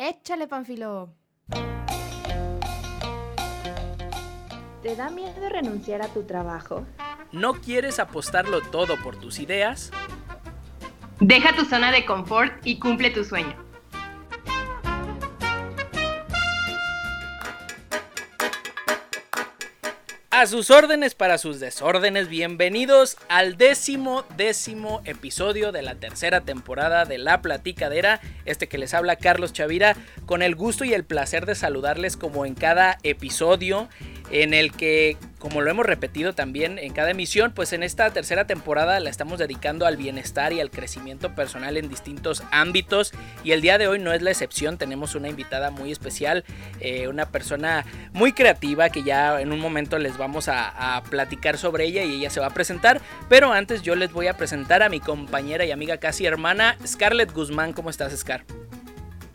Échale, Panfilo. ¿Te da miedo renunciar a tu trabajo? ¿No quieres apostarlo todo por tus ideas? Deja tu zona de confort y cumple tu sueño. A sus órdenes para sus desórdenes, bienvenidos al décimo décimo episodio de la tercera temporada de La Platicadera, este que les habla Carlos Chavira, con el gusto y el placer de saludarles como en cada episodio en el que, como lo hemos repetido también en cada emisión, pues en esta tercera temporada la estamos dedicando al bienestar y al crecimiento personal en distintos ámbitos. Y el día de hoy no es la excepción, tenemos una invitada muy especial, eh, una persona muy creativa que ya en un momento les vamos a, a platicar sobre ella y ella se va a presentar, pero antes yo les voy a presentar a mi compañera y amiga casi hermana Scarlett Guzmán, ¿cómo estás Scar?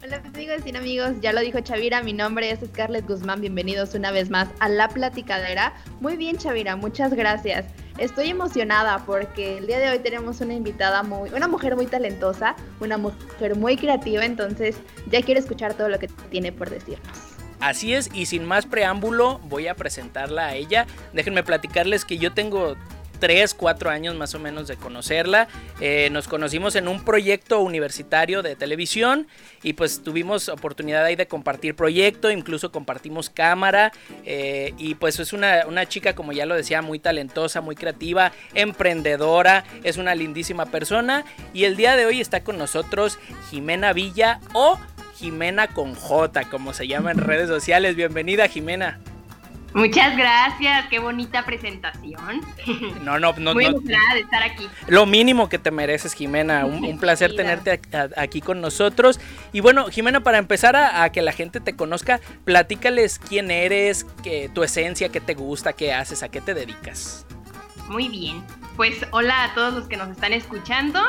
Hola amigos y amigos, ya lo dijo Chavira, mi nombre es Scarlett Guzmán, bienvenidos una vez más a La Platicadera. Muy bien Chavira, muchas gracias. Estoy emocionada porque el día de hoy tenemos una invitada muy, una mujer muy talentosa, una mujer muy creativa, entonces ya quiero escuchar todo lo que tiene por decirnos. Así es, y sin más preámbulo, voy a presentarla a ella. Déjenme platicarles que yo tengo 3, 4 años más o menos de conocerla. Eh, nos conocimos en un proyecto universitario de televisión y pues tuvimos oportunidad ahí de compartir proyecto, incluso compartimos cámara eh, y pues es una, una chica, como ya lo decía, muy talentosa, muy creativa, emprendedora, es una lindísima persona y el día de hoy está con nosotros Jimena Villa o Jimena con J, como se llama en redes sociales. Bienvenida, Jimena. Muchas gracias, qué bonita presentación. No, no, no. Muy no. de estar aquí. Lo mínimo que te mereces, Jimena. Un, un placer tenerte aquí con nosotros. Y bueno, Jimena, para empezar a, a que la gente te conozca, platícales quién eres, que, tu esencia, qué te gusta, qué haces, a qué te dedicas. Muy bien. Pues hola a todos los que nos están escuchando.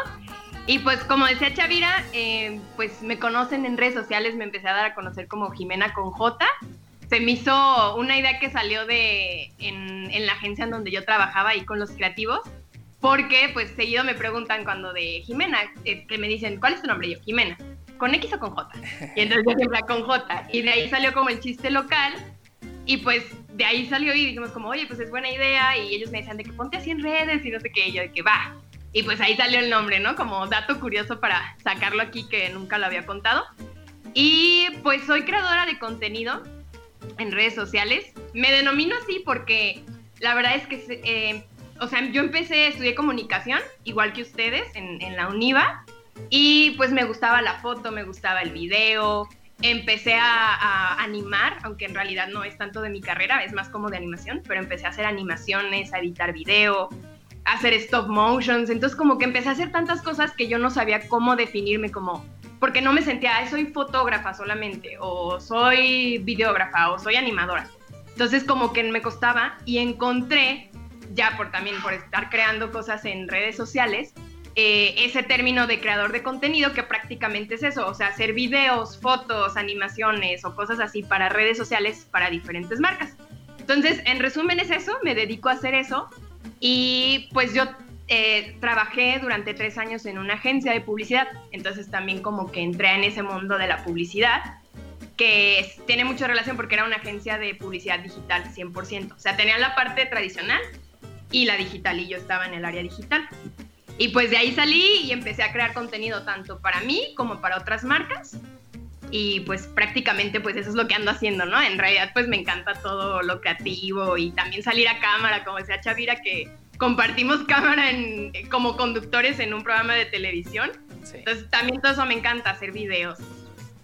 Y pues como decía Chavira, eh, pues me conocen en redes sociales, me empecé a dar a conocer como Jimena con J. Se me hizo una idea que salió de en, en la agencia en donde yo trabajaba ahí con los creativos. Porque pues seguido me preguntan cuando de Jimena, eh, que me dicen, ¿cuál es tu nombre? Y yo, Jimena. ¿Con X o con J? Y entonces yo siempre con J. Y de ahí salió como el chiste local. Y pues de ahí salió y dijimos como, oye, pues es buena idea. Y ellos me decían de que ponte así en redes y no sé qué. Y yo de que va. Y pues ahí salió el nombre, ¿no? Como dato curioso para sacarlo aquí que nunca lo había contado. Y pues soy creadora de contenido en redes sociales. Me denomino así porque la verdad es que, eh, o sea, yo empecé, estudié comunicación, igual que ustedes, en, la UNIVA. Y pues me gustaba la foto, me gustaba el video, empecé a, a, animar, aunque en realidad no es tanto de mi carrera, es más como de animación, pero empecé a hacer animaciones, a editar video, a hacer stop motions, entonces como que empecé a hacer tantas cosas que yo no sabía cómo definirme como, porque no me sentía, "Ay, soy fotógrafa solamente, o soy videógrafa, o soy animadora. Entonces como que me costaba y encontré, ya por también por estar creando cosas en redes sociales, eh, ese término de creador de contenido que prácticamente es eso, o sea, hacer videos, fotos, animaciones o cosas así para redes sociales para diferentes marcas. Entonces, en resumen es eso, me dedico a hacer eso y pues yo eh, trabajé durante tres años en una agencia de publicidad, entonces también como que entré en ese mundo de la publicidad que tiene mucha relación porque era una agencia de publicidad digital 100%, o sea, tenía la parte tradicional y la digital y yo estaba en el área digital. Y pues de ahí salí y empecé a crear contenido tanto para mí como para otras marcas. Y pues prácticamente pues eso es lo que ando haciendo, ¿no? En realidad pues me encanta todo lo creativo y también salir a cámara, como decía Chavira, que compartimos cámara en, como conductores en un programa de televisión. Sí. Entonces también todo eso me encanta, hacer videos.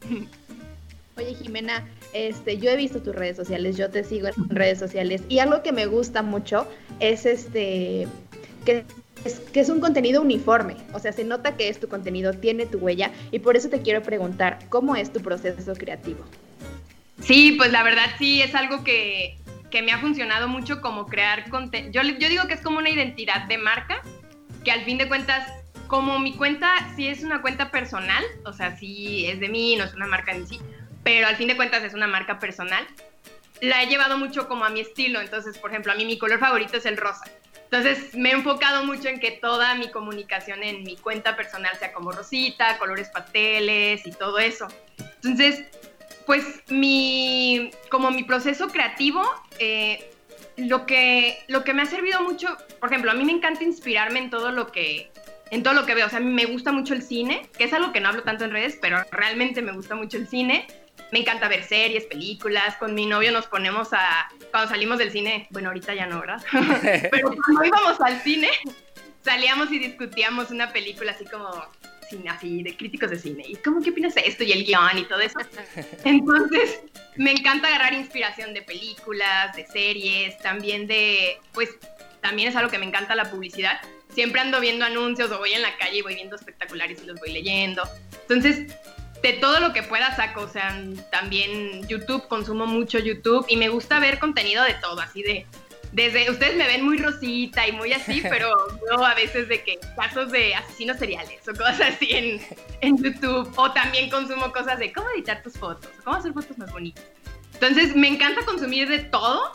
Oye Jimena, este, yo he visto tus redes sociales, yo te sigo en redes sociales y algo que me gusta mucho es este que es, que es un contenido uniforme, o sea, se nota que es tu contenido, tiene tu huella y por eso te quiero preguntar, ¿cómo es tu proceso creativo? Sí, pues la verdad sí es algo que, que me ha funcionado mucho como crear contenido. Yo, yo digo que es como una identidad de marca, que al fin de cuentas, como mi cuenta sí es una cuenta personal, o sea, sí es de mí, no es una marca en sí, pero al fin de cuentas es una marca personal, la he llevado mucho como a mi estilo. Entonces, por ejemplo, a mí mi color favorito es el rosa. Entonces me he enfocado mucho en que toda mi comunicación en mi cuenta personal sea como rosita, colores pasteles y todo eso. Entonces, pues mi, como mi proceso creativo, eh, lo, que, lo que me ha servido mucho, por ejemplo, a mí me encanta inspirarme en todo lo que, en todo lo que veo. O sea, me gusta mucho el cine, que es algo que no hablo tanto en redes, pero realmente me gusta mucho el cine. Me encanta ver series, películas. Con mi novio nos ponemos a. Cuando salimos del cine, bueno, ahorita ya no, ¿verdad? pero cuando íbamos al cine, salíamos y discutíamos una película así como así de críticos de cine. ¿Y cómo qué opinas de esto? Y el guion y todo eso. Entonces, me encanta agarrar inspiración de películas, de series, también de, pues, también es algo que me encanta la publicidad. Siempre ando viendo anuncios o voy en la calle y voy viendo espectaculares y los voy leyendo. Entonces, de todo lo que pueda saco, o sea, también YouTube, consumo mucho YouTube y me gusta ver contenido de todo, así de desde, ustedes me ven muy rosita y muy así, pero yo a veces de que casos de asesinos seriales o cosas así en, en YouTube, o también consumo cosas de cómo editar tus fotos, cómo hacer fotos más bonitas. Entonces me encanta consumir de todo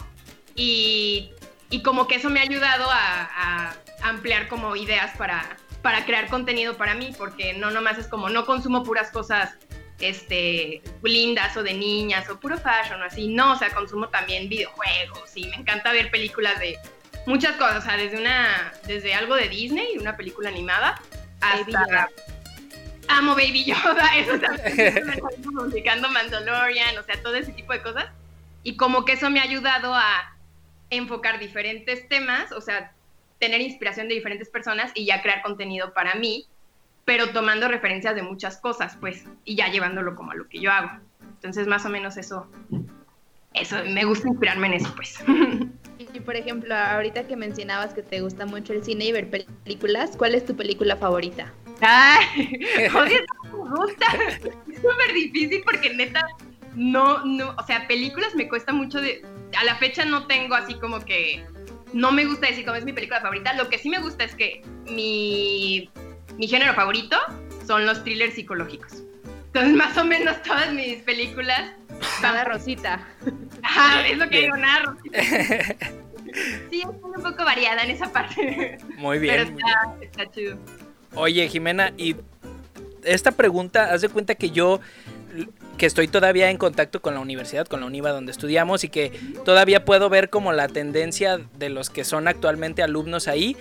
y, y como que eso me ha ayudado a, a ampliar como ideas para, para crear contenido para mí, porque no nomás es como no consumo puras cosas este, lindas o de niñas o puro fashion o así. No, o sea, consumo también videojuegos y me encanta ver películas de muchas cosas, o sea, desde una, desde algo de Disney, una película animada, hasta... Amo Baby Yoda, eso también, publicando Mandalorian, o sea, todo ese tipo de cosas. Y como que eso me ha ayudado a enfocar diferentes temas, o sea, tener inspiración de diferentes personas y ya crear contenido para mí pero tomando referencias de muchas cosas, pues, y ya llevándolo como a lo que yo hago. Entonces, más o menos eso, eso, me gusta inspirarme en eso, pues. Y por ejemplo, ahorita que mencionabas que te gusta mucho el cine y ver películas, ¿cuál es tu película favorita? Ay, odio me gusta. Es súper difícil porque neta, no, no, o sea, películas me cuesta mucho de, a la fecha no tengo así como que, no me gusta decir cómo es mi película favorita. Lo que sí me gusta es que mi mi género favorito son los thrillers psicológicos. Entonces, más o menos todas mis películas. Nada rosita. Ajá, es lo que digo, nada rosita. Sí, estoy un poco variada en esa parte. Muy bien. Pero está, chido. Oye, Jimena, y esta pregunta, haz de cuenta que yo que estoy todavía en contacto con la universidad, con la UNIVA donde estudiamos y que todavía puedo ver como la tendencia de los que son actualmente alumnos ahí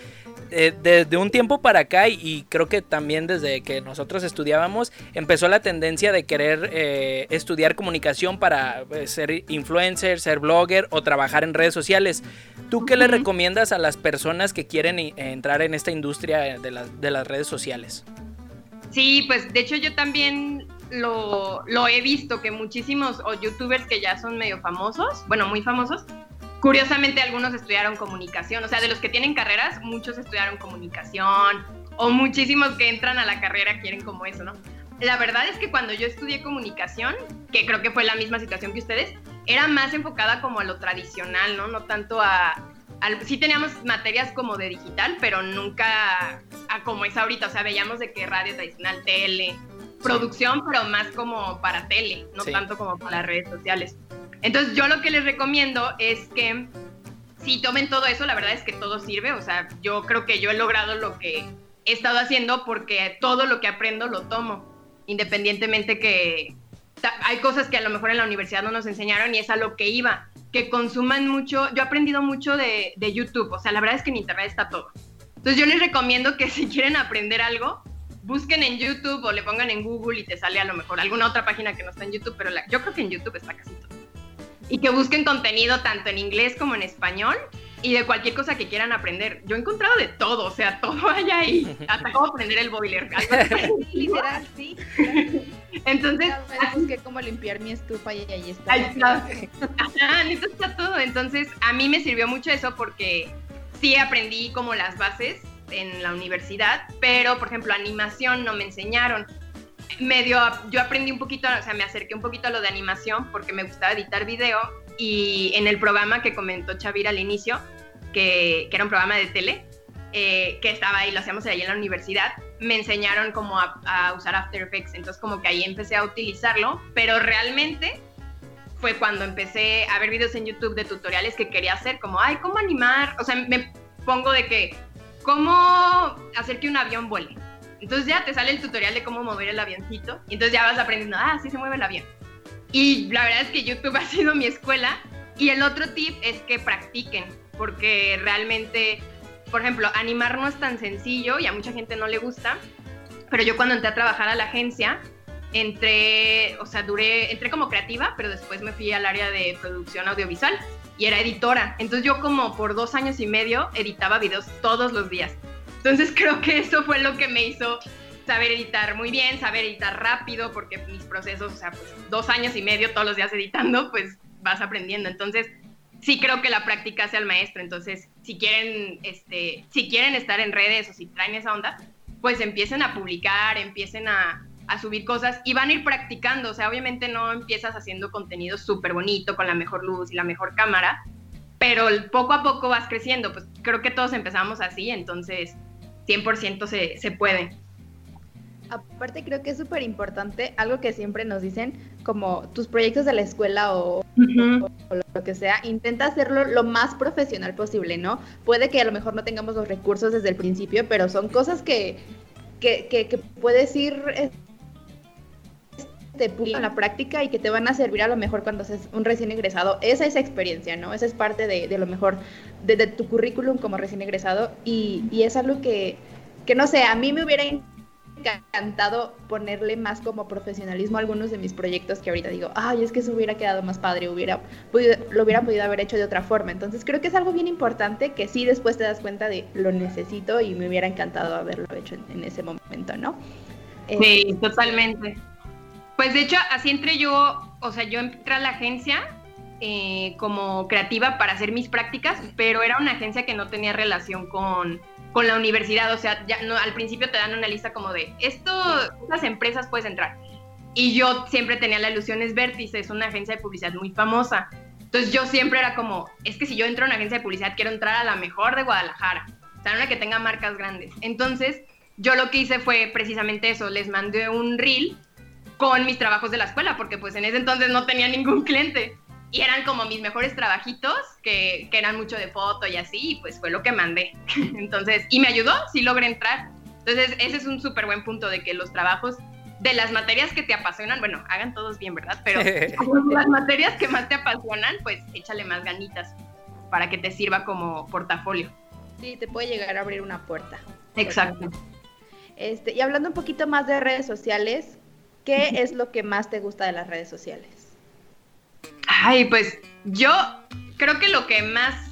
desde eh, un tiempo para acá y creo que también desde que nosotros estudiábamos empezó la tendencia de querer eh, estudiar comunicación para eh, ser influencer, ser blogger o trabajar en redes sociales. ¿Tú qué le recomiendas a las personas que quieren entrar en esta industria de, las redes sociales? Sí, pues de hecho yo también lo, lo he visto que muchísimos o youtubers que ya son medio famosos, bueno, muy famosos, Curiosamente algunos estudiaron comunicación, o sea, de los que tienen carreras, muchos estudiaron comunicación o muchísimos que entran a la carrera quieren como eso, ¿no? La verdad es que cuando yo estudié comunicación, que creo que fue la misma situación que ustedes, era más enfocada como a lo tradicional, ¿no? No tanto a... sí teníamos materias como de digital, pero nunca a como es ahorita, o sea, veíamos de qué radio tradicional, tele, producción, pero más como para tele, no tanto como para redes sociales. Entonces yo lo que les recomiendo es que si tomen todo eso, la verdad es que todo sirve, o sea, yo creo que yo he logrado lo que he estado haciendo porque todo lo que aprendo lo tomo, independientemente que hay cosas que a lo mejor en la universidad no nos enseñaron y es a lo que iba, que consuman mucho, yo he aprendido mucho de, YouTube, o sea, la verdad es que en internet está todo. Entonces yo les recomiendo que si quieren aprender algo, busquen en YouTube o le pongan en Google y te sale a lo mejor alguna otra página que no está en YouTube, pero yo creo que en YouTube está casi todo y que busquen contenido tanto en inglés como en español y de cualquier cosa que quieran aprender. Yo he encontrado de todo, o sea, todo hay ahí, hasta cómo aprender el boiler. Literal, sí. Entonces, busqué cómo limpiar mi estufa y ahí está. Ahí está. está todo. Entonces, a mí me sirvió mucho eso porque sí aprendí como las bases en la universidad, pero por ejemplo, animación no me enseñaron medio, yo aprendí un poquito, o sea, me acerqué un poquito a lo de animación porque me gustaba editar video y en el programa que comentó Chavira al inicio, que, era un programa de tele, eh, que estaba ahí, lo hacíamos ahí en la universidad, me enseñaron como a, usar After Effects, entonces como que ahí empecé a utilizarlo, pero realmente fue cuando empecé a ver videos en YouTube de tutoriales que quería hacer, como, ay, ¿cómo animar? O sea, me pongo de que, ¿cómo hacer que un avión vuele? Entonces ya te sale el tutorial de cómo mover el avioncito y entonces ya vas aprendiendo, ah, sí se mueve el avión. Y la verdad es que YouTube ha sido mi escuela. Y el otro tip es que practiquen, porque realmente, por ejemplo, animar no es tan sencillo y a mucha gente no le gusta, pero yo cuando entré a trabajar a la agencia, entré, o sea, duré, entré como creativa, pero después me fui al área de producción audiovisual y era editora. Entonces yo como por dos años y medio editaba videos todos los días. Entonces creo que eso fue lo que me hizo saber editar muy bien, saber editar rápido, porque mis procesos, o sea, pues dos años y medio todos los días editando, pues vas aprendiendo. Entonces sí creo que la práctica hace al maestro. Entonces si quieren, este, si quieren estar en redes o si traen esa onda, pues empiecen a publicar, empiecen a, a subir cosas y van a ir practicando. O sea, obviamente no empiezas haciendo contenido súper bonito con la mejor luz y la mejor cámara, pero poco a poco vas creciendo. Pues creo que todos empezamos así, entonces 100% se, se puede. Aparte creo que es súper importante algo que siempre nos dicen, como tus proyectos de la escuela o, o, lo que sea, intenta hacerlo lo más profesional posible, ¿no? Puede que a lo mejor no tengamos los recursos desde el principio, pero son cosas que, que, que, que puedes ir en la práctica y que te van a servir a lo mejor cuando seas un recién egresado. Esa es experiencia, ¿no? Esa es parte de, de lo mejor de, tu currículum como recién egresado y, y, es algo que, que, no sé, a mí me hubiera encantado ponerle más como profesionalismo a algunos de mis proyectos que ahorita digo, ay, es que eso hubiera quedado más padre, hubiera podido, lo hubiera podido haber hecho de otra forma. Entonces creo que es algo bien importante que sí después te das cuenta de lo necesito y me hubiera encantado haberlo hecho en, ese momento, ¿no? Sí, totalmente. Pues de hecho, así entré yo, o sea, yo entré a la agencia eh, como creativa para hacer mis prácticas, pero era una agencia que no tenía relación con, con la universidad, o sea, al principio te dan una lista como de, esto, estas empresas puedes entrar. Y yo siempre tenía la ilusión, es Vértice, es una agencia de publicidad muy famosa. Entonces yo siempre era como, es que si yo entro a una agencia de publicidad, quiero entrar a la mejor de Guadalajara, o sea, una que tenga marcas grandes. Entonces yo lo que hice fue precisamente eso, les mandé un reel con mis trabajos de la escuela, porque pues en ese entonces no tenía ningún cliente. Y eran como mis mejores trabajitos, que, que eran mucho de foto y así, y pues fue lo que mandé. Entonces, y me ayudó, sí logré entrar. Entonces, ese es un súper buen punto de que los trabajos de las materias que te apasionan, bueno, hagan todos bien, ¿verdad? Pero las materias que más te apasionan, pues échale más ganitas para que te sirva como portafolio. Sí, te puede llegar a abrir una puerta. Exacto. Este, y hablando un poquito más de redes sociales, ¿qué es lo que más te gusta de las redes sociales? Ay, pues yo creo que lo que más...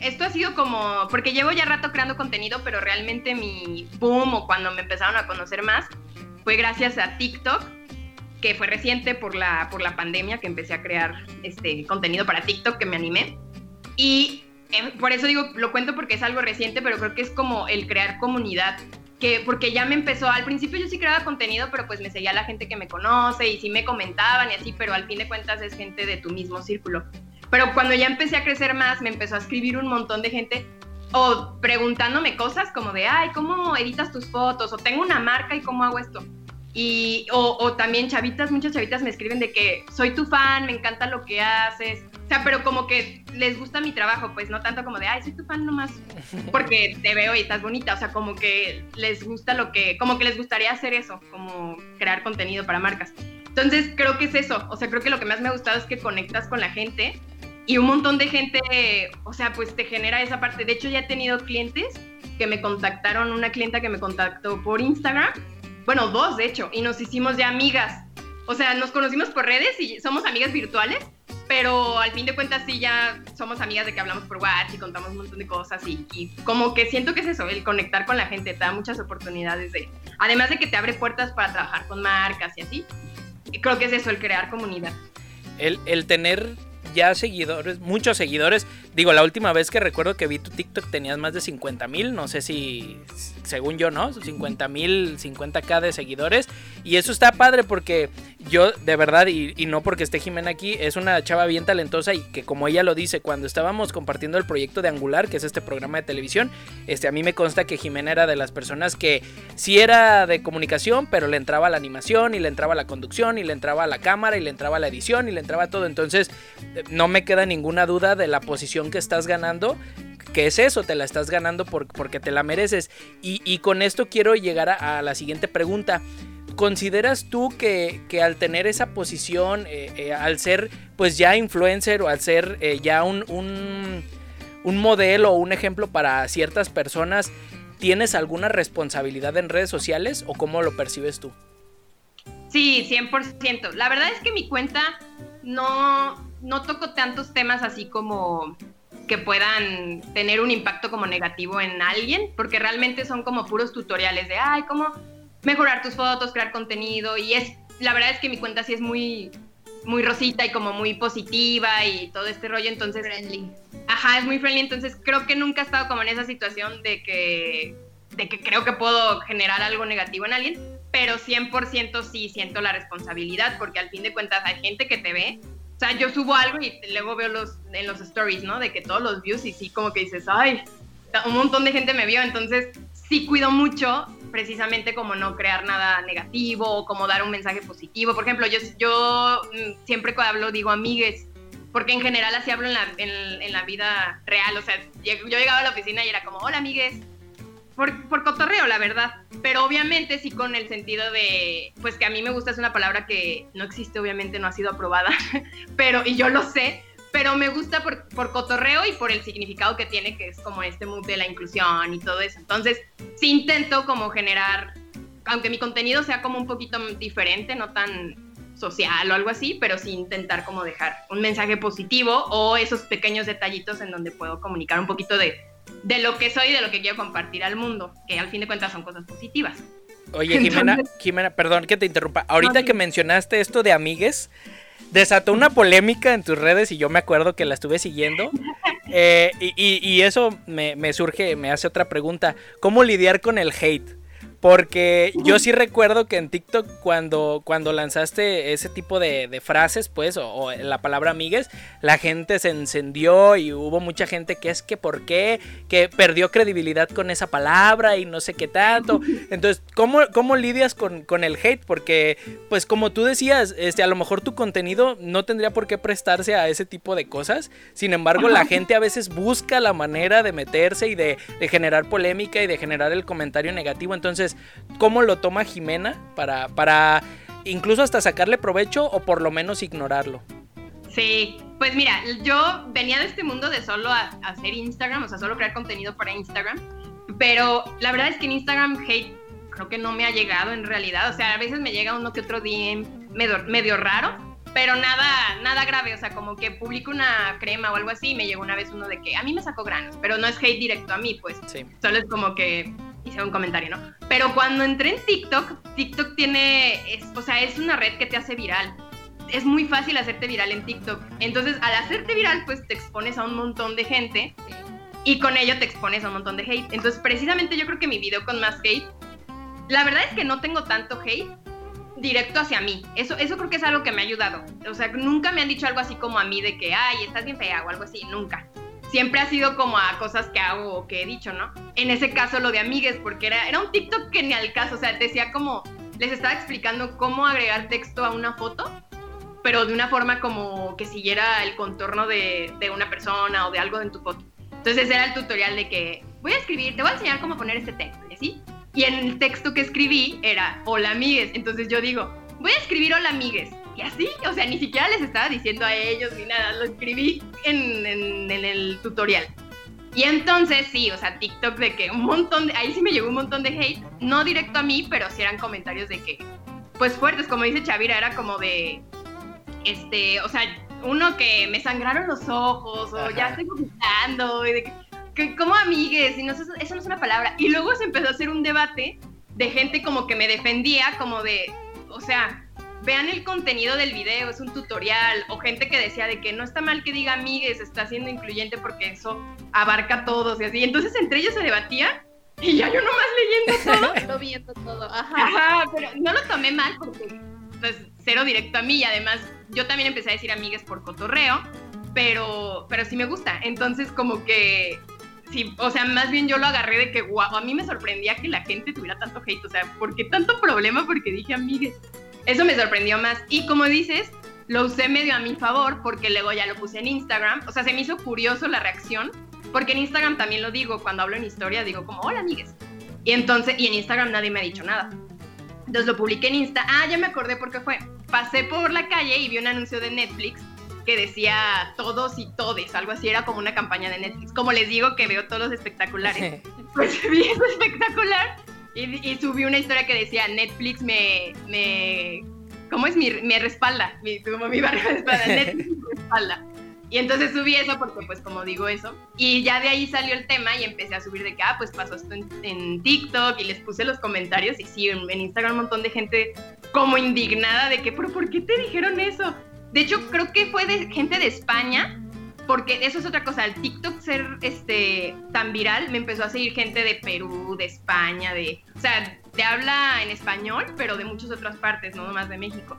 Esto ha sido como, porque llevo ya rato creando contenido, pero realmente mi boom o cuando me empezaron a conocer más fue gracias a TikTok, que fue reciente por la, por la pandemia que empecé a crear este contenido para TikTok, que me animé. Y eh, por eso digo, lo cuento porque es algo reciente, pero creo que es como el crear comunidad que porque ya me empezó, al principio yo sí creaba contenido, pero pues me seguía la gente que me conoce y sí me comentaban y así, pero al fin de cuentas es gente de tu mismo círculo. Pero cuando ya empecé a crecer más, me empezó a escribir un montón de gente o preguntándome cosas como de, ay, ¿cómo editas tus fotos? O tengo una marca y ¿cómo hago esto? Y, o, o, también chavitas, muchas chavitas me escriben de que soy tu fan, me encanta lo que haces. O sea, pero como que les gusta mi trabajo, pues no tanto como de, ay, soy tu fan nomás porque te veo y estás bonita. O sea, como que les gusta lo que, como que les gustaría hacer eso, como crear contenido para marcas. Entonces, creo que es eso. O sea, creo que lo que más me ha gustado es que conectas con la gente y un montón de gente, o sea, pues te genera esa parte. De hecho, ya he tenido clientes que me contactaron, una clienta que me contactó por Instagram bueno, dos de hecho, y nos hicimos ya amigas. O sea, nos conocimos por redes y somos amigas virtuales, pero al fin de cuentas sí ya somos amigas de que hablamos por WhatsApp y contamos un montón de cosas y, y, como que siento que es eso, el conectar con la gente te da muchas oportunidades de, además de que te abre puertas para trabajar con marcas y así, creo que es eso, el crear comunidad. El, el tener ya seguidores, muchos seguidores. Digo, la última vez que recuerdo que vi tu TikTok tenías más de 50 mil, no sé si, según yo, ¿no? 50 mil, 50k de seguidores. Y eso está padre porque yo, de verdad, y, no porque esté Jimena aquí, es una chava bien talentosa y que como ella lo dice, cuando estábamos compartiendo el proyecto de Angular, que es este programa de televisión, este, a mí me consta que Jimena era de las personas que sí era de comunicación, pero le entraba la animación y le entraba la conducción y le entraba la cámara y le entraba la edición y le entraba todo. Entonces, no me queda ninguna duda de la posición que estás ganando que es eso, te la estás ganando porque te la mereces. Y, con esto quiero llegar a, la siguiente pregunta. ¿Consideras tú que, al tener esa posición, eh, eh, al ser pues ya influencer o al ser eh, ya un, un, un modelo o un ejemplo para ciertas personas, ¿tienes alguna responsabilidad en redes sociales o cómo lo percibes tú? Sí, 100%. La verdad es que mi cuenta no, no toco tantos temas así como que puedan tener un impacto como negativo en alguien, porque realmente son como puros tutoriales de, ay, cómo mejorar tus fotos, crear contenido, y es, la verdad es que mi cuenta sí es muy, muy rosita y como muy positiva y todo este rollo, entonces... Friendly. Ajá, es muy friendly, entonces creo que nunca he estado como en esa situación de que, de que creo que puedo generar algo negativo en alguien, pero 100% sí siento la responsabilidad, porque al fin de cuentas hay gente que te ve o sea, yo subo algo y luego veo los, en los stories, ¿no? De que todos los views y sí, como que dices, ay, un montón de gente me vio, entonces sí cuido mucho precisamente como no crear nada negativo o como dar un mensaje positivo. Por ejemplo, yo, yo mm, siempre cuando hablo digo amigues, porque en general así hablo en la, en la vida real. O sea, yo llegaba a la oficina y era como, hola amigues, por, por, cotorreo, la verdad. Pero obviamente sí con el sentido de, pues que a mí me gusta, es una palabra que no existe, obviamente no ha sido aprobada, pero, y yo lo sé, pero me gusta por, por cotorreo y por el significado que tiene, que es como este mood de la inclusión y todo eso. Entonces, sí intento como generar, aunque mi contenido sea como un poquito diferente, no tan social o algo así, pero sí intentar como dejar un mensaje positivo o esos pequeños detallitos en donde puedo comunicar un poquito de de lo que soy y de lo que quiero compartir al mundo, que al fin de cuentas son cosas positivas. Oye, Jimena, Jimena, perdón que te interrumpa. Ahorita que mencionaste esto de amigues, desató una polémica en tus redes y yo me acuerdo que la estuve siguiendo. Eh, y, eso me, me, surge, me hace otra pregunta. ¿Cómo lidiar con el hate? Porque yo sí recuerdo que en TikTok cuando, cuando lanzaste ese tipo de, frases, pues, o, la palabra amigues, la gente se encendió y hubo mucha gente que es que por qué, que perdió credibilidad con esa palabra y no sé qué tanto. Entonces, ¿cómo, cómo lidias con, con, el hate? Porque, pues como tú decías, este, a lo mejor tu contenido no tendría por qué prestarse a ese tipo de cosas. Sin embargo, la gente a veces busca la manera de meterse y de, de generar polémica y de generar el comentario negativo. Entonces, ¿cómo lo toma Jimena para, para incluso hasta sacarle provecho o por lo menos ignorarlo? Sí, pues mira, yo venía de este mundo de solo hacer Instagram, o sea, solo crear contenido para Instagram, pero la verdad es que en Instagram hate creo que no me ha llegado en realidad, o sea, a veces me llega uno que otro DM medio, medio raro, pero nada, nada grave, o sea, como que publico una crema o algo así y me llegó una vez uno de que a mí me sacó granos, pero no es hate directo a mí, pues, sí. solo es como que hice un comentario, ¿no? Pero cuando entré en TikTok, TikTok tiene, es, o sea, es una red que te hace viral. Es muy fácil hacerte viral en TikTok. Entonces, al hacerte viral, pues te expones a un montón de gente y con ello te expones a un montón de hate. Entonces, precisamente yo creo que mi video con más hate, la verdad es que no tengo tanto hate directo hacia mí. Eso, eso creo que es algo que me ha ayudado. O sea, nunca me han dicho algo así como a mí de que, ay, estás bien fea o algo así, nunca siempre ha sido como a cosas que hago o que he dicho, ¿no? En ese caso lo de amigues, porque era, era un TikTok que ni al caso, o sea, decía como, les estaba explicando cómo agregar texto a una foto, pero de una forma como que siguiera el contorno de, de una persona o de algo en tu foto. Entonces era el tutorial de que voy a escribir, te voy a enseñar cómo poner este texto, ¿sí? Y en el texto que escribí era hola amigues. Entonces yo digo, voy a escribir hola amigues. Y así, o sea, ni siquiera les estaba diciendo a ellos ni nada, lo escribí en, en, el tutorial. Y entonces sí, o sea, TikTok de que un montón de, ahí sí me llegó un montón de hate, no directo a mí, pero sí eran comentarios de que, pues fuertes, como dice Chavira, era como de, este, o sea, uno que me sangraron los ojos, o ya estoy vomitando, y de que, que como amigues, y no, eso, eso no es una palabra. Y luego se empezó a hacer un debate de gente como que me defendía, como de, o sea, vean el contenido del video, es un tutorial, o gente que decía de que no está mal que diga amigues, está siendo incluyente porque eso abarca a todos y así. Entonces entre ellos se debatía y ya yo nomás leyendo todo. viendo todo, ajá. Ajá, pero no lo tomé mal porque pues cero directo a mí y además yo también empecé a decir amigues por cotorreo, pero, pero sí me gusta. Entonces como que sí, o sea, más bien yo lo agarré de que, guau, a mí me sorprendía que la gente tuviera tanto hate, o sea, ¿por qué tanto problema? Porque dije amigues. Eso me sorprendió más. Y como dices, lo usé medio a mi favor porque luego ya lo puse en Instagram. O sea, se me hizo curioso la reacción porque en Instagram también lo digo, cuando hablo en historia digo como, hola amigues. Y entonces, y en Instagram nadie me ha dicho nada. Entonces lo publiqué en Insta. Ah, ya me acordé por qué fue. Pasé por la calle y vi un anuncio de Netflix que decía todos y todes, algo así, era como una campaña de Netflix. Como les digo que veo todos los espectaculares, pues vi eso espectacular y, subí una historia que decía Netflix me, me ¿cómo es? Mi, me respalda, mi, como mi barrio respalda, Netflix me respalda. Y entonces subí eso porque, pues, como digo eso. Y ya de ahí salió el tema y empecé a subir de que, ah, pues pasó esto en, TikTok y les puse los comentarios. Y sí, en, Instagram un montón de gente como indignada de que, pero ¿por qué te dijeron eso? De hecho, creo que fue de gente de España, porque eso es otra cosa. El TikTok ser este, tan viral, me empezó a seguir gente de Perú, de España, de. O sea, te habla en español, pero de muchas otras partes, no nomás de México.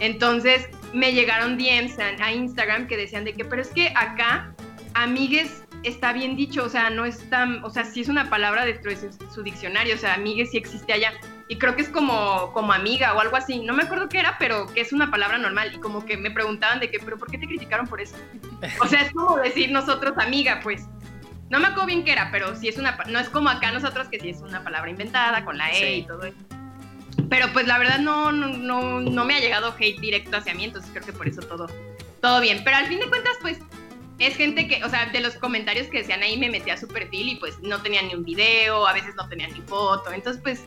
Entonces me llegaron DMs a, Instagram que decían de que, pero es que acá, amigues, está bien dicho, o sea, no es tan, o sea, sí es una palabra dentro de su, diccionario, o sea, amigues sí existe allá. Y creo que es como, como amiga o algo así. No me acuerdo qué era, pero que es una palabra normal. Y como que me preguntaban de que, pero ¿por qué te criticaron por eso? O sea, es como decir nosotros amiga, pues. No me acuerdo bien qué era, pero sí es una, no es como acá nosotros que sí es una palabra inventada con la E y todo eso. Pero pues la verdad no, no, no, me ha llegado hate directo hacia mí, entonces creo que por eso todo, todo bien. Pero al fin de cuentas, pues es gente que, o sea, de los comentarios que decían ahí me metí a su perfil y pues no tenía ni un video, a veces no tenía ni foto. Entonces, pues,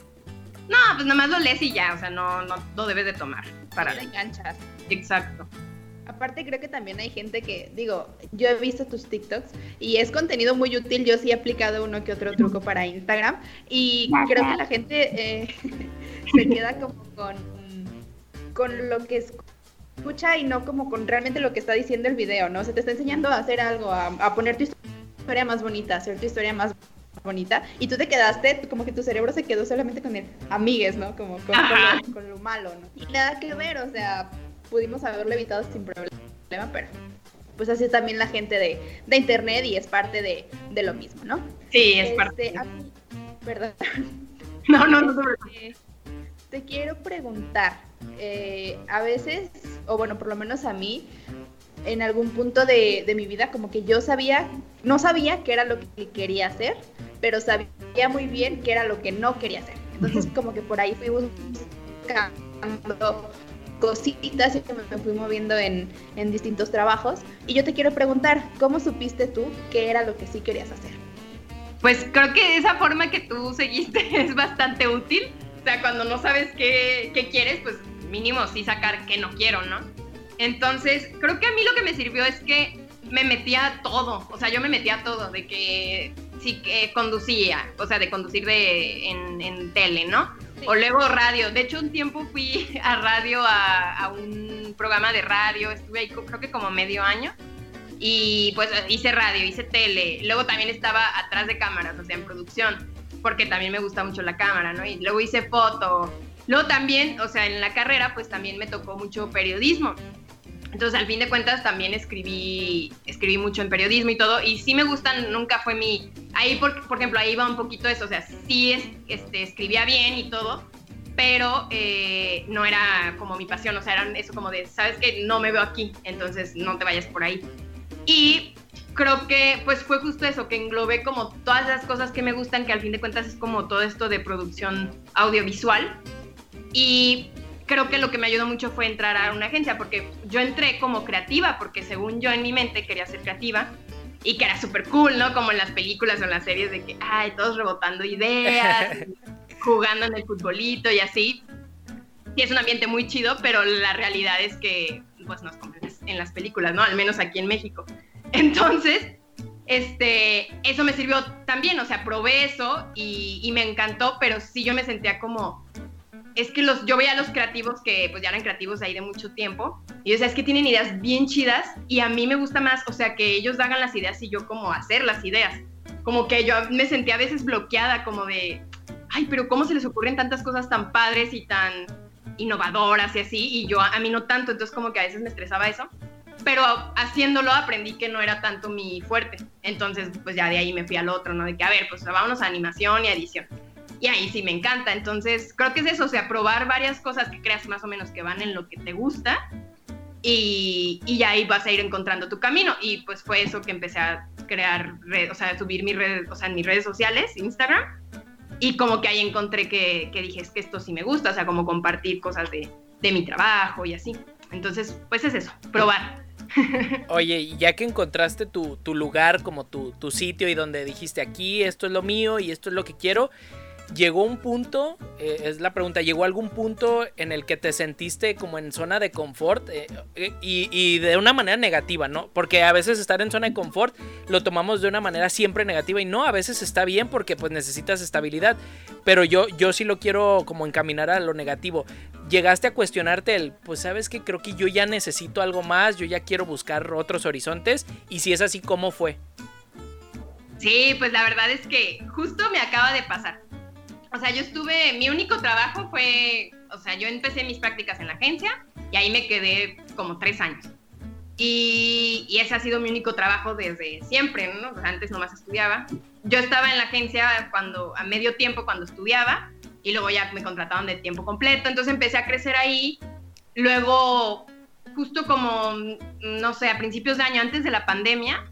no, pues nada más lo lees y ya, o sea, no, no, no debes de tomar. Para no enganchas. Exacto. Aparte creo que también hay gente que, digo, yo he visto tus TikToks y es contenido muy útil, yo sí he aplicado uno que otro truco para Instagram y creo que la gente eh, se queda como con, con lo que escucha y no como con realmente lo que está diciendo el video, ¿no? Se te está enseñando a hacer algo, a, poner tu historia más bonita, hacer tu historia más bonita y tú te quedaste, como que tu cerebro se quedó solamente con el amigues, ¿no? Como con, lo, con, lo, malo, ¿no? Y nada que ver, o sea, pudimos haberlo evitado sin problema, pero pues así es también la gente de, de internet y es parte de, de, lo mismo, ¿no? Sí, es parte. Este, ¿Verdad? No, no, no, no. Te, te quiero preguntar, eh, a veces, o bueno, por lo menos a mí, en algún punto de, de, mi vida, como que yo sabía, no sabía qué era lo que quería hacer, pero sabía muy bien qué era lo que no quería hacer. Entonces, como que por ahí fui buscando cositas y me fui moviendo en, en distintos trabajos. Y yo te quiero preguntar, ¿cómo supiste tú qué era lo que sí querías hacer? Pues creo que esa forma que tú seguiste es bastante útil. O sea, cuando no sabes qué, qué quieres, pues mínimo sí sacar qué no quiero, ¿no? Entonces, creo que a mí lo que me sirvió es que me metía todo, o sea, yo me metía todo, de que sí que conducía, o sea, de conducir de, en, en tele, ¿no? O luego radio. De hecho, un tiempo fui a radio, a, un programa de radio. Estuve ahí creo que como medio año. Y pues hice radio, hice tele. Luego también estaba atrás de cámaras, o sea, en producción. Porque también me gusta mucho la cámara, ¿no? Y luego hice foto. Luego también, o sea, en la carrera, pues también me tocó mucho periodismo. Entonces, al fin de cuentas, también escribí, escribí mucho en periodismo y todo. Y sí me gustan, nunca fue mi... Ahí, por, por ejemplo, ahí va un poquito eso. O sea, sí es, este, escribía bien y todo, pero eh, no era como mi pasión. O sea, era eso como de, sabes que no me veo aquí, entonces no te vayas por ahí. Y creo que pues fue justo eso, que englobé como todas las cosas que me gustan, que al fin de cuentas es como todo esto de producción audiovisual. Y creo que lo que me ayudó mucho fue entrar a una agencia, porque yo entré como creativa, porque según yo en mi mente quería ser creativa y que era súper cool, ¿no? Como en las películas o en las series de que, ay, todos rebotando ideas, jugando en el futbolito y así. Sí, es un ambiente muy chido, pero la realidad es que, pues, nos comprendes en las películas, ¿no? Al menos aquí en México. Entonces, este, eso me sirvió también, o sea, probé eso y, y me encantó, pero sí yo me sentía como es que los, yo veía a los creativos que pues ya eran creativos ahí de mucho tiempo y o sea, es que tienen ideas bien chidas y a mí me gusta más, o sea, que ellos hagan las ideas y yo como hacer las ideas. Como que yo me sentía a veces bloqueada como de, ay, pero ¿cómo se les ocurren tantas cosas tan padres y tan innovadoras y así? Y yo a mí no tanto, entonces como que a veces me estresaba eso. Pero haciéndolo aprendí que no era tanto mi fuerte. Entonces, pues ya de ahí me fui al otro, ¿no? De que, a ver, pues vámonos a animación y edición y ahí sí me encanta. Entonces, creo que es eso, o sea, probar varias cosas que creas más o menos que van en lo que te gusta y, y ahí vas a ir encontrando tu camino. Y pues fue eso que empecé a, crear, o sea, subir mis redes, o sea, en mis redes sociales, Instagram. Y como que ahí encontré que, que dije, que esto sí me gusta, o sea, como compartir cosas de, de mi trabajo y así. Entonces, pues es eso, probar. Oye, y ya que encontraste tu, tu lugar, como tu, tu, sitio y donde dijiste aquí, esto es lo mío y esto es lo que quiero, llegó un punto, eh, es la pregunta, llegó algún punto en el que te sentiste como en zona de confort eh, eh, y, y, de una manera negativa, ¿no? Porque a veces estar en zona de confort lo tomamos de una manera siempre negativa y no, a veces está bien porque pues necesitas estabilidad, pero yo, yo sí lo quiero como encaminar a lo negativo. Llegaste a cuestionarte el, pues sabes que creo que yo ya necesito algo más, yo ya quiero buscar otros horizontes y si es así, ¿cómo fue? Sí, pues la verdad es que justo me acaba de pasar o sea, yo estuve, mi único trabajo fue, o sea, yo empecé mis prácticas en la agencia y ahí me quedé como tres años. Y, y ese ha sido mi único trabajo desde siempre, ¿no? Sea, antes nomás estudiaba. Yo estaba en la agencia cuando, a medio tiempo cuando estudiaba y luego ya me contrataron de tiempo completo, entonces empecé a crecer ahí. Luego, justo como, no sé, a principios de año, antes de la pandemia,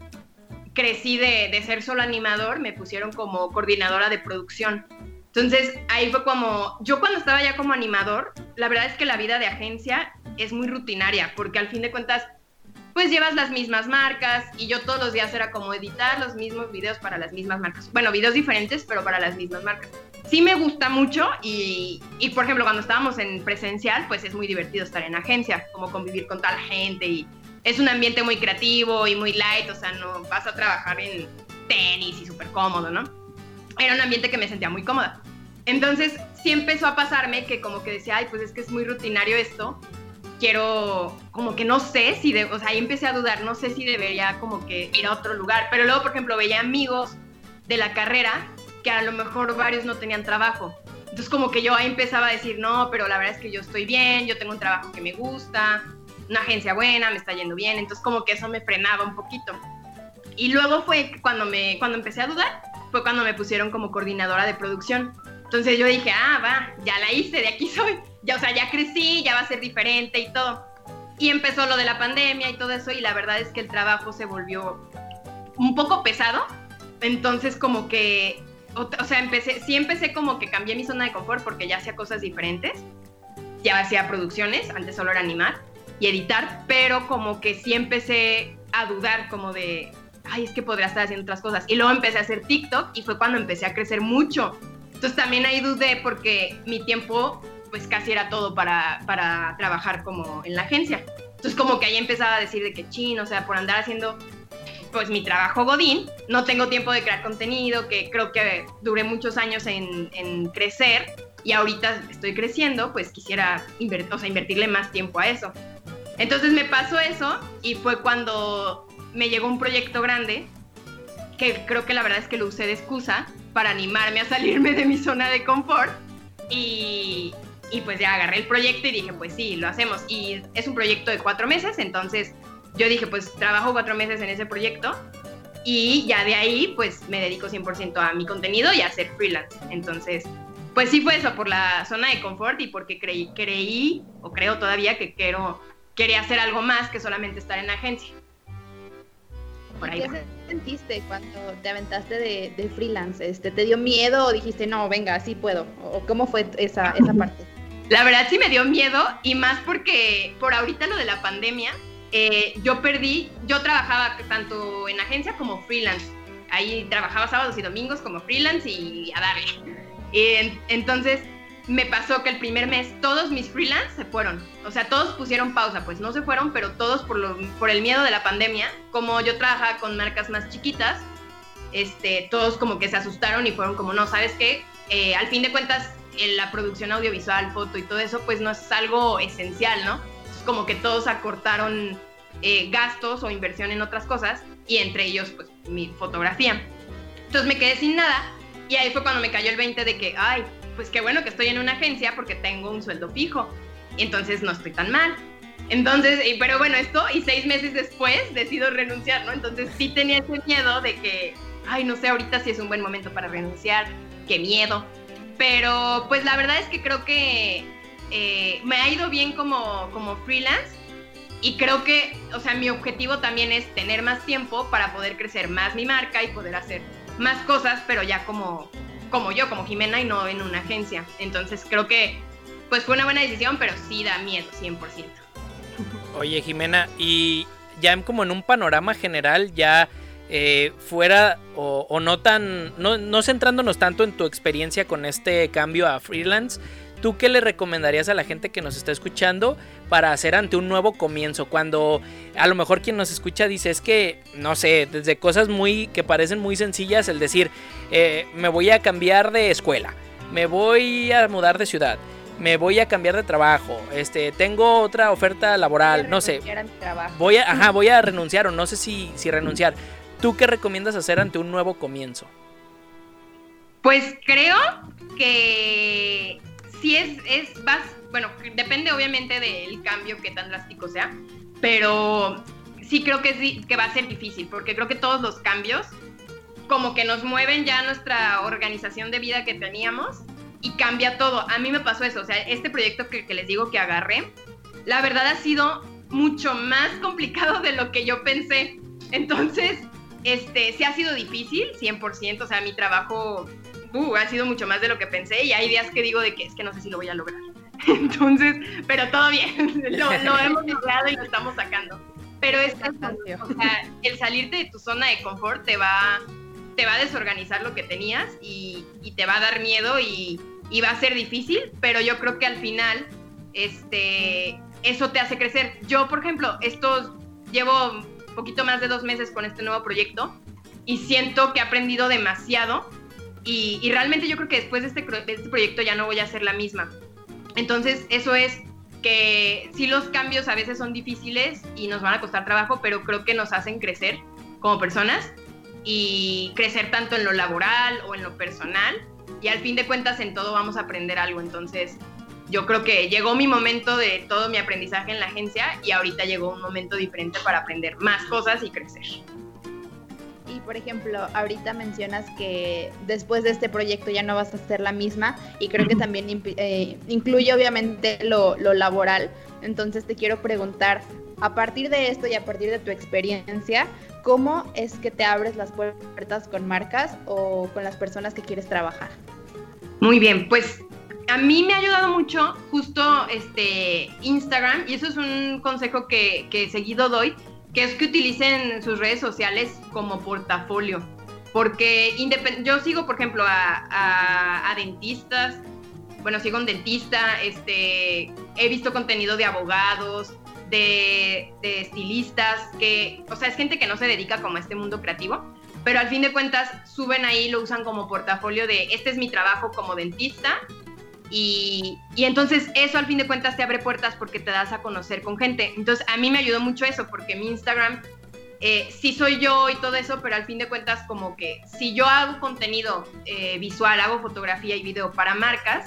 crecí de, de ser solo animador, me pusieron como coordinadora de producción. Entonces ahí fue como, yo cuando estaba ya como animador, la verdad es que la vida de agencia es muy rutinaria, porque al fin de cuentas, pues llevas las mismas marcas y yo todos los días era como editar los mismos videos para las mismas marcas. Bueno, videos diferentes, pero para las mismas marcas. Sí me gusta mucho y, y por ejemplo, cuando estábamos en presencial, pues es muy divertido estar en agencia, como convivir con toda la gente y es un ambiente muy creativo y muy light, o sea, no vas a trabajar en tenis y súper cómodo, ¿no? Era un ambiente que me sentía muy cómoda. Entonces sí empezó a pasarme que como que decía, ay, pues es que es muy rutinario esto, quiero, como que no sé si, de, o sea, ahí empecé a dudar, no sé si debería como que ir a otro lugar, pero luego, por ejemplo, veía amigos de la carrera que a lo mejor varios no tenían trabajo. Entonces como que yo ahí empezaba a decir, no, pero la verdad es que yo estoy bien, yo tengo un trabajo que me gusta, una agencia buena, me está yendo bien, entonces como que eso me frenaba un poquito. Y luego fue cuando, me, cuando empecé a dudar, fue cuando me pusieron como coordinadora de producción. Entonces yo dije, ah, va, ya la hice, de aquí soy. Ya, o sea, ya crecí, ya va a ser diferente y todo. Y empezó lo de la pandemia y todo eso, y la verdad es que el trabajo se volvió un poco pesado. Entonces, como que, o, o sea, empecé, sí empecé como que cambié mi zona de confort porque ya hacía cosas diferentes. Ya hacía producciones, antes solo era animar y editar, pero como que sí empecé a dudar como de, ay, es que podría estar haciendo otras cosas. Y luego empecé a hacer TikTok y fue cuando empecé a crecer mucho. Entonces también ahí dudé porque mi tiempo pues casi era todo para, para trabajar como en la agencia. Entonces como que ahí empezaba a decir de que chin, o sea, por andar haciendo pues mi trabajo Godín, no tengo tiempo de crear contenido, que creo que duré muchos años en, en crecer y ahorita estoy creciendo, pues quisiera o sea, invertirle más tiempo a eso. Entonces me pasó eso y fue cuando me llegó un proyecto grande que creo que la verdad es que lo usé de excusa para animarme a salirme de mi zona de confort y, y pues ya agarré el proyecto y dije pues sí, lo hacemos y es un proyecto de cuatro meses, entonces yo dije pues trabajo cuatro meses en ese proyecto y ya de ahí pues me dedico 100% a mi contenido y a hacer freelance, entonces pues sí fue eso, por la zona de confort y porque creí, creí o creo todavía que quiero, quería hacer algo más que solamente estar en agencia. ¿Qué sentiste cuando te aventaste de, freelance? Este, ¿Te dio miedo o dijiste, no, venga, sí puedo? ¿O cómo fue esa, esa parte? La verdad sí me dio miedo y más porque por ahorita lo de la pandemia, eh, yo perdí, yo trabajaba tanto en agencia como freelance. Ahí trabajaba sábados y domingos como freelance y a darle. Y entonces me pasó que el primer mes todos mis freelance se fueron. O sea, todos pusieron pausa, pues no se fueron, pero todos por, lo, por el miedo de la pandemia, como yo trabajaba con marcas más chiquitas, este, todos como que se asustaron y fueron como, no, ¿sabes qué? Eh, al fin de cuentas, la producción audiovisual, foto y todo eso, pues no es algo esencial, ¿no? Es como que todos acortaron eh, gastos o inversión en otras cosas y entre ellos, pues mi fotografía. Entonces me quedé sin nada y ahí fue cuando me cayó el 20 de que, ay, pues qué bueno que estoy en una agencia porque tengo un sueldo fijo. Entonces no estoy tan mal. Entonces, pero bueno, esto y seis meses después decido renunciar, ¿no? Entonces sí tenía ese miedo de que, ay, no sé, ahorita sí es un buen momento para renunciar, qué miedo. Pero pues la verdad es que creo que eh, me ha ido bien como, como freelance y creo que, o sea, mi objetivo también es tener más tiempo para poder crecer más mi marca y poder hacer más cosas, pero ya como, como yo, como Jimena y no en una agencia. Entonces creo que pues fue una buena decisión, pero sí da miedo, 100%. Oye, Jimena, y ya como en un panorama general, ya eh, fuera o, no tan, no, no centrándonos tanto en tu experiencia con este cambio a freelance, ¿tú qué le recomendarías a la gente que nos está escuchando para hacer ante un nuevo comienzo? Cuando a lo mejor quien nos escucha dice es que, no sé, desde cosas muy que parecen muy sencillas, el decir, eh, me voy a cambiar de escuela, me voy a mudar de ciudad, me voy a cambiar de trabajo, este, tengo otra oferta laboral, no sé. Voy a, ajá, voy a renunciar o no sé si, si renunciar. ¿Tú qué recomiendas hacer ante un nuevo comienzo? Pues creo que si es, es, vas, bueno, depende obviamente del cambio que tan drástico sea, pero sí creo que, sí, que va a ser difícil, porque creo que todos los cambios como que nos mueven ya nuestra organización de vida que teníamos y cambia todo. A mí me pasó eso, o sea, este proyecto que, les digo que agarré, la verdad ha sido mucho más complicado de lo que yo pensé. Entonces, este, sí ha sido difícil, 100%, o sea, mi trabajo uh, ha sido mucho más de lo que pensé y hay días que digo de que es que no sé si lo voy a lograr. Entonces, pero todo bien, lo, hemos logrado y lo estamos sacando. Pero es o sea, el salirte de tu zona de confort te va, te va a desorganizar lo que tenías y, y te va a dar miedo y, y va a ser difícil, pero yo creo que al final este, eso te hace crecer. Yo, por ejemplo, estos llevo un poquito más de dos meses con este nuevo proyecto y siento que he aprendido demasiado y, realmente yo creo que después de este, de este proyecto ya no voy a ser la misma. Entonces, eso es que sí los cambios a veces son difíciles y nos van a costar trabajo, pero creo que nos hacen crecer como personas y crecer tanto en lo laboral o en lo personal y al fin de cuentas en todo vamos a aprender algo. Entonces, yo creo que llegó mi momento de todo mi aprendizaje en la agencia y ahorita llegó un momento diferente para aprender más cosas y crecer. Y por ejemplo, ahorita mencionas que después de este proyecto ya no vas a ser la misma y creo que también eh, incluye obviamente lo, lo laboral. Entonces te quiero preguntar, a partir de esto y a partir de tu experiencia, ¿cómo es que te abres las puertas con marcas o con las personas que quieres trabajar? Muy bien, pues a mí me ha ayudado mucho justo este Instagram y eso es un consejo que, seguido doy, que es que utilicen sus redes sociales como portafolio. Porque yo sigo, por ejemplo, a, dentistas, bueno, sigo un dentista, este, he visto contenido de abogados, de, de, estilistas, que, o sea, es gente que no se dedica como a este mundo creativo, pero al fin de cuentas suben ahí, lo usan como portafolio de este es mi trabajo como dentista y, y, entonces eso al fin de cuentas te abre puertas porque te das a conocer con gente. Entonces a mí me ayudó mucho eso porque mi Instagram eh, sí soy yo y todo eso, pero al fin de cuentas como que si yo hago contenido eh, visual, hago fotografía y video para marcas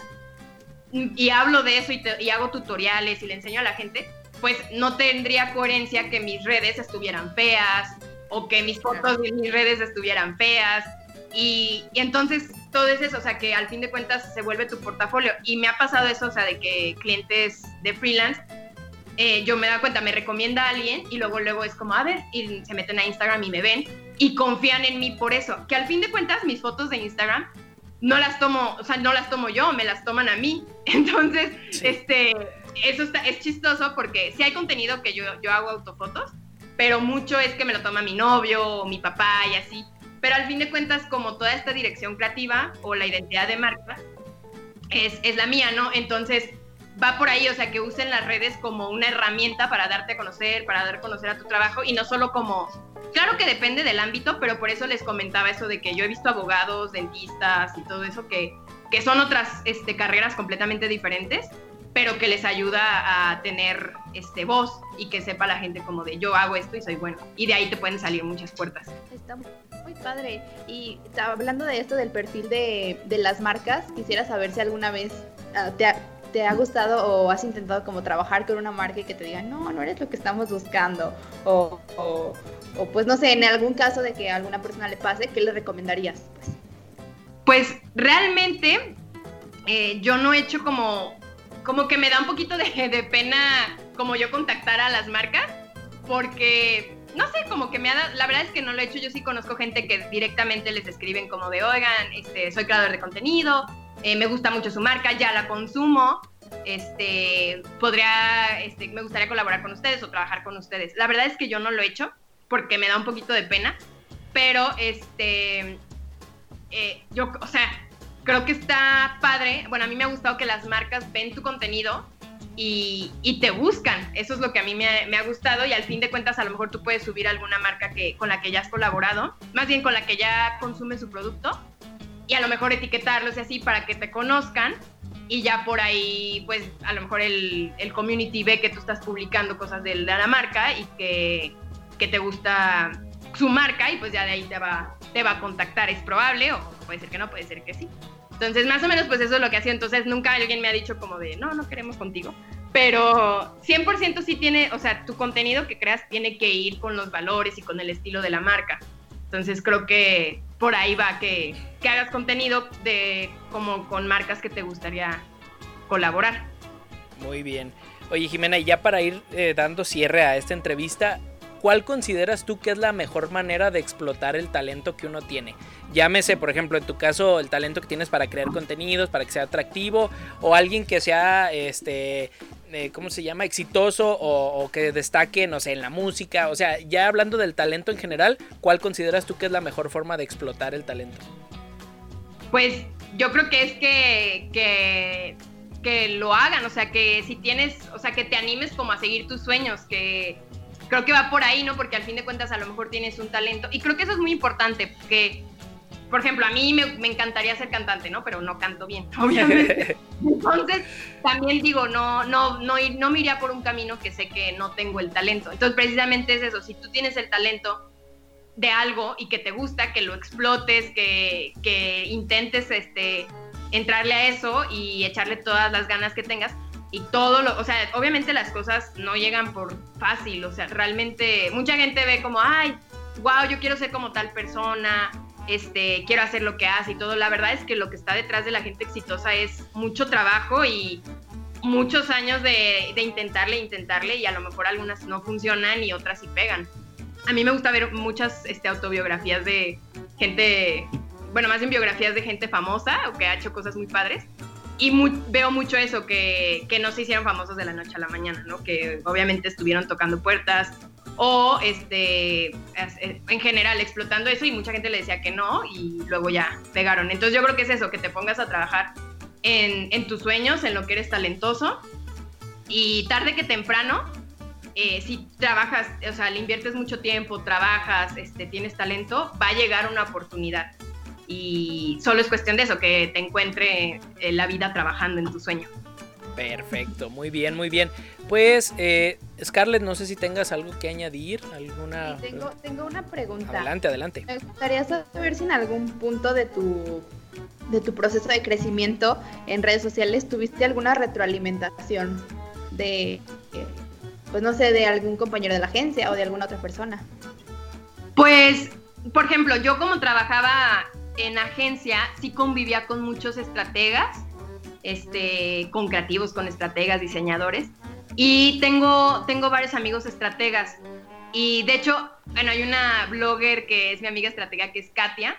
y hablo de eso y, y hago tutoriales y le enseño a la gente, pues no tendría coherencia que mis redes estuvieran feas o que mis fotos en mis redes estuvieran feas. Y, entonces todo es eso, o sea, que al fin de cuentas se vuelve tu portafolio. Y me ha pasado eso, o sea, de que clientes de freelance, eh, yo me da cuenta, me recomienda a alguien y luego luego es como, a ver, y se meten a Instagram y me ven y confían en mí por eso. Que al fin de cuentas mis fotos de Instagram no las tomo, o sea, no las tomo yo, me las toman a mí. Entonces, este, eso está, es chistoso porque si hay contenido que yo, yo hago autofotos, pero mucho es que me lo toma mi novio o mi papá y así. Pero al fin de cuentas, como toda esta dirección creativa o la identidad de marca es, es la mía, ¿no? Entonces va por ahí, o sea, que usen las redes como una herramienta para darte a conocer, para dar a conocer a tu trabajo y no solo como, claro que depende del ámbito, pero por eso les comentaba eso de que yo he visto abogados, dentistas y todo eso que, que son otras este, carreras completamente diferentes pero que les ayuda a tener este voz y que sepa la gente como de yo hago esto y soy bueno. Y de ahí te pueden salir muchas puertas. Está muy padre. Y hablando de esto del perfil de, de las marcas, quisiera saber si alguna vez ah, te, ha, te, ha, gustado o has intentado como trabajar con una marca y que te diga, no, no eres lo que estamos buscando. O, o, o pues no sé, en algún caso de que a alguna persona le pase, ¿qué le recomendarías? Pues, pues realmente eh, yo no he hecho como como que me da un poquito de, pena como yo contactar a las marcas, porque no sé, como que me ha dado, la verdad es que no lo he hecho, yo sí conozco gente que directamente les escriben como de, oigan, este, soy creador de contenido, eh, me gusta mucho su marca, ya la consumo, este, podría, este, me gustaría colaborar con ustedes o trabajar con ustedes. La verdad es que yo no lo he hecho porque me da un poquito de pena, pero este, eh, yo, o sea, creo que está padre. Bueno, a mí me ha gustado que las marcas ven tu contenido y, te buscan. Eso es lo que a mí me ha, gustado y al fin de cuentas a lo mejor tú puedes subir alguna marca que, con la que ya has colaborado, más bien con la que ya consume su producto y a lo mejor etiquetarlos y así para que te conozcan y ya por ahí pues a lo mejor el, community ve que tú estás publicando cosas de, la marca y que, que, te gusta su marca y pues ya de ahí te va, te va a contactar. Es probable o puede ser que no, puede ser que sí. Entonces, más o menos, pues eso es lo que hacía. Entonces, nunca alguien me ha dicho como de, no, no queremos contigo. Pero 100% sí tiene, o sea, tu contenido que creas tiene que ir con los valores y con el estilo de la marca. Entonces, creo que por ahí va que, que hagas contenido de como con marcas que te gustaría colaborar. Muy bien. Oye, Jimena, y ya para ir eh, dando cierre a esta entrevista, ¿cuál consideras tú que es la mejor manera de explotar el talento que uno tiene? Llámese, por ejemplo, en tu caso, el talento que tienes para crear contenidos, para que sea atractivo, o alguien que sea, este, eh, ¿cómo se llama? Exitoso o, que destaque, no sé, en la música. O sea, ya hablando del talento en general, ¿cuál consideras tú que es la mejor forma de explotar el talento? Pues yo creo que es que, que, que lo hagan, o sea, que si tienes, o sea, que te animes como a seguir tus sueños, que creo que va por ahí, ¿no? Porque al fin de cuentas a lo mejor tienes un talento. Y creo que eso es muy importante, porque por ejemplo, a mí me, encantaría ser cantante, ¿no? Pero no canto bien, obviamente. Entonces, también digo, no, no, no, no me iría por un camino que sé que no tengo el talento. Entonces, precisamente es eso, si tú tienes el talento de algo y que te gusta, que lo explotes, que, que intentes este, entrarle a eso y echarle todas las ganas que tengas. Y todo lo, o sea, obviamente las cosas no llegan por fácil, o sea, realmente mucha gente ve como, ay, wow, yo quiero ser como tal persona, este, quiero hacer lo que hace y todo. La verdad es que lo que está detrás de la gente exitosa es mucho trabajo y muchos años de, intentarle, intentarle y a lo mejor algunas no funcionan y otras sí pegan. A mí me gusta ver muchas este, autobiografías de gente, bueno, más bien biografías de gente famosa o que ha hecho cosas muy padres. Y veo mucho eso, que, que no se hicieron famosos de la noche a la mañana, ¿no? Que obviamente estuvieron tocando puertas, o este, eh, en general explotando eso y mucha gente le decía que no y luego ya pegaron. Entonces yo creo que es eso, que te pongas a trabajar en, tus sueños, en lo que eres talentoso y tarde que temprano, eh, si trabajas, o sea, le inviertes mucho tiempo, trabajas, este, tienes talento, va a llegar una oportunidad. Y solo es cuestión de eso, que te encuentre eh, la vida trabajando en tu sueño. Perfecto, muy bien, muy bien. Pues, eh, Scarlett, no sé si tengas algo que añadir, alguna... tengo, tengo una pregunta. Adelante, adelante. Me gustaría saber si en algún punto de tu, de tu proceso de crecimiento en redes sociales tuviste alguna retroalimentación de, eh, pues no sé, de algún compañero de la agencia o de alguna otra persona. Pues, por ejemplo, yo como trabajaba en agencia, sí convivía con muchos estrategas este, con creativos, con estrategas, diseñadores. Y tengo, tengo varios amigos estrategas. Y de hecho, bueno, hay una blogger que es mi amiga estratega, que es Katia,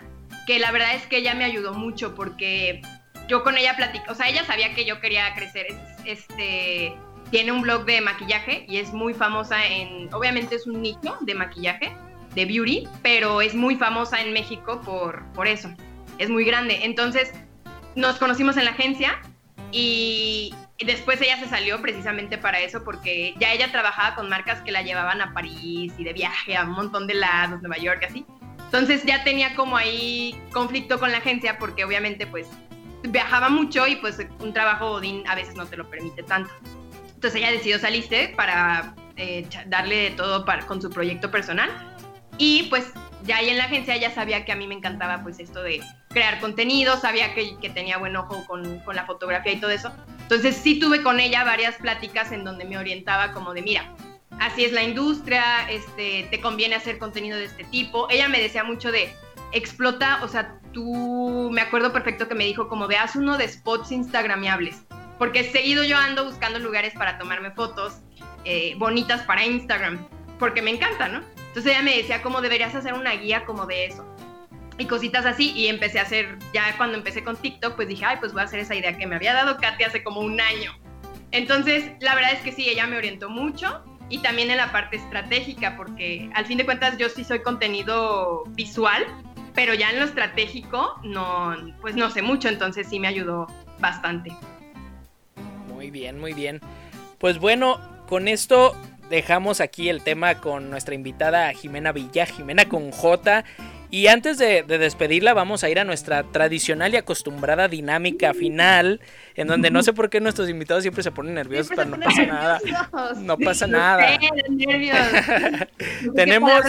que la verdad es que ella me ayudó mucho porque yo con ella platico, o sea, ella sabía que yo quería crecer. Este, tiene un blog de maquillaje y es muy famosa en, obviamente es un nicho de maquillaje, de beauty, pero es muy famosa en México por, por eso. Es muy grande. Entonces, nos conocimos en la agencia y después ella se salió precisamente para eso, porque ya ella trabajaba con marcas que la llevaban a París y de viaje a un montón de lados, Nueva York, así. Entonces ya tenía como ahí conflicto con la agencia, porque obviamente pues viajaba mucho y pues un trabajo Odín a veces no te lo permite tanto. Entonces ella decidió salirse para eh, darle todo con su proyecto personal. Y pues ya ahí en la agencia ya sabía que a mí me encantaba pues esto de crear contenido, sabía que, tenía buen ojo con, la fotografía y todo eso. Entonces sí tuve con ella varias pláticas en donde me orientaba como de, mira, así es la industria, este, te conviene hacer contenido de este tipo. Ella me decía mucho de, explota, o sea, tú, me acuerdo perfecto que me dijo como haz uno de spots instagramiables, porque seguido yo ando buscando lugares para tomarme fotos eh, bonitas para Instagram, porque me encanta, ¿no? Entonces ella me decía cómo deberías hacer una guía como de eso y cositas así y empecé a hacer, ya cuando empecé con TikTok, pues dije, ay, pues voy a hacer esa idea que me había dado Katy hace como un año. Entonces, la verdad es que sí, ella me orientó mucho y también en la parte estratégica, porque al fin de cuentas yo sí soy contenido visual, pero ya en lo estratégico no, pues no sé mucho, entonces sí me ayudó bastante. Muy bien, muy bien. Pues bueno, con esto dejamos aquí el tema con nuestra invitada Jimena Villa, Jimena con J. Y antes de, despedirla, vamos a ir a nuestra tradicional y acostumbrada dinámica final, en donde no sé por qué nuestros invitados siempre se ponen nerviosos, pero no pasa nada. No pasa nada. Tenemos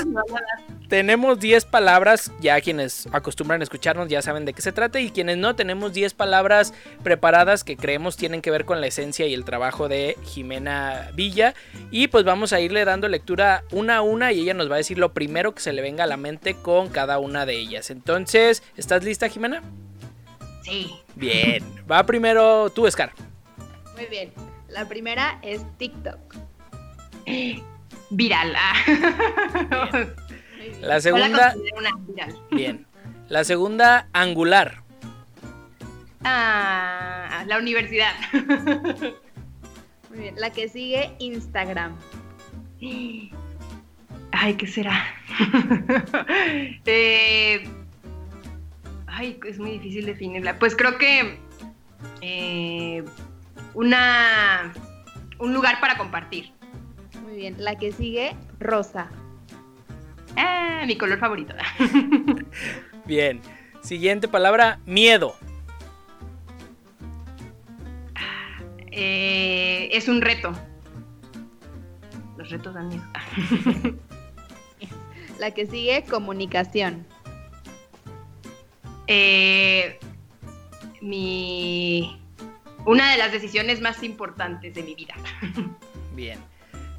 tenemos 10 palabras, ya quienes acostumbran a escucharnos ya saben de qué se trata y quienes no, tenemos 10 palabras preparadas que creemos tienen que ver con la esencia y el trabajo de Jimena Villa y pues vamos a irle dando lectura una a una y ella nos va a decir lo primero que se le venga a la mente con cada una de ellas. Entonces, ¿estás lista Jimena? Sí. Bien, va primero tú, Scar. Muy bien, la primera es TikTok. Viral. Ah. La segunda. Bien. La segunda, angular. Ah, la universidad. Muy bien. La que sigue, Instagram. Ay, ¿qué será? Eh, ay, es muy difícil definirla. Pues creo que eh, una un lugar para compartir. Muy bien. La que sigue, rosa. Ah, mi color favorito. Bien. Siguiente palabra, miedo. Eh, es un reto. Los retos dan miedo. La que sigue, comunicación. Eh, mi una de las decisiones más importantes de mi vida. Bien.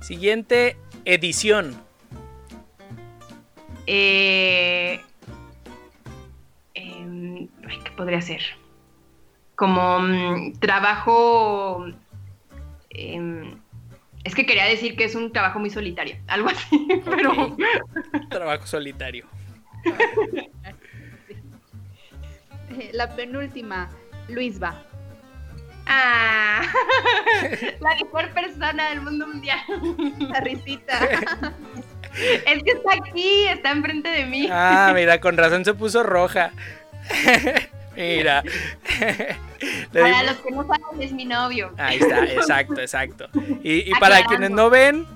Siguiente, edición. Eh, em, ¿Qué podría ser? Como mm, trabajo... Em, es que quería decir que es un trabajo muy solitario, algo así, pero... Trabajo solitario. La penúltima, Luis va. Ah, la mejor persona del mundo mundial. La risita. Es que está aquí, está enfrente de mí. Ah, mira, con razón se puso roja. mira. para los que no saben, es mi novio. Ahí está, exacto, exacto. Y, para quienes no ven,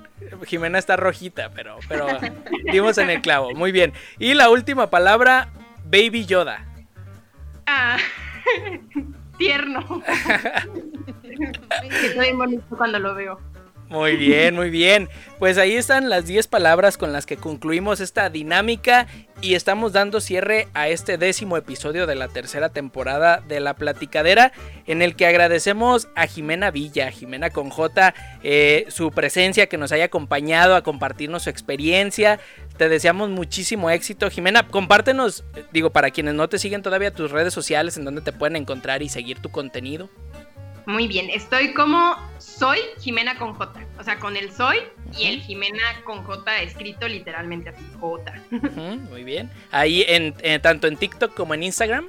Jimena está rojita, pero, pero dimos en el clavo. Muy bien. Y la última palabra, Baby Yoda. Ah, tierno. Estoy bonito cuando lo veo. Muy bien, muy bien. Pues ahí están las 10 palabras con las que concluimos esta dinámica y estamos dando cierre a este décimo episodio de la tercera temporada de La Platicadera en el que agradecemos a Jimena Villa, Jimena con J, eh, su presencia, que nos haya acompañado a compartirnos su experiencia. Te deseamos muchísimo éxito. Jimena, compártenos, digo, para quienes no te siguen todavía tus redes sociales en donde te pueden encontrar y seguir tu contenido. Muy bien, estoy como soy Jimena con J, o sea, con el soy y el Jimena con J escrito literalmente así, J. muy bien. Ahí en, tanto en TikTok como en Instagram.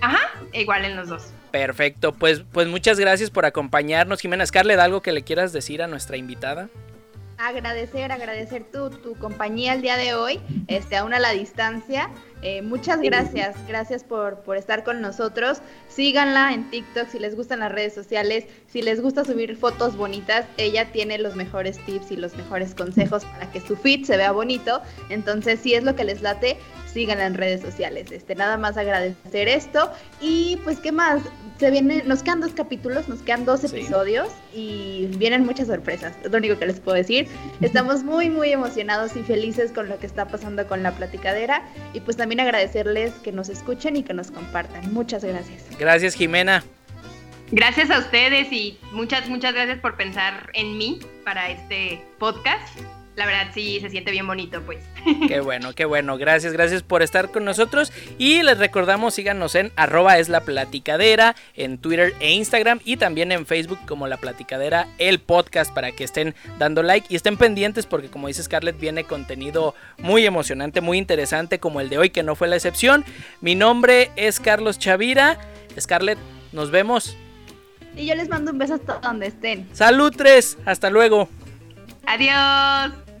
Ajá, igual en los dos. Perfecto, pues, pues muchas gracias por acompañarnos. Jimena Scarlett, ¿algo que le quieras decir a nuestra invitada? agradecer, agradecer tu, tu compañía el día de hoy, este, aún a la distancia. Eh, muchas gracias, gracias por, por, estar con nosotros. Síganla en TikTok si les gustan las redes sociales, si les gusta subir fotos bonitas, ella tiene los mejores tips y los mejores consejos para que su feed se vea bonito. Entonces, si es lo que les late, síganla en redes sociales. Este, nada más agradecer esto. Y pues, ¿qué más? Se viene, nos quedan dos capítulos, nos quedan dos episodios y vienen muchas sorpresas. Es lo único que les puedo decir. Estamos muy, muy emocionados y felices con lo que está pasando con la platicadera. Y pues también agradecerles que nos escuchen y que nos compartan. Muchas gracias. Gracias, Jimena. Gracias a ustedes y muchas, muchas gracias por pensar en mí para este podcast. La verdad sí se siente bien bonito, pues. Qué bueno, qué bueno. Gracias, gracias por estar con nosotros. Y les recordamos, síganos en arroba es la platicadera, en Twitter e Instagram y también en Facebook como la platicadera, el podcast, para que estén dando like y estén pendientes porque como dice Scarlett, viene contenido muy emocionante, muy interesante como el de hoy, que no fue la excepción. Mi nombre es Carlos Chavira. Scarlett, nos vemos. Y yo les mando un beso hasta donde estén. Salud tres, hasta luego. Adiós.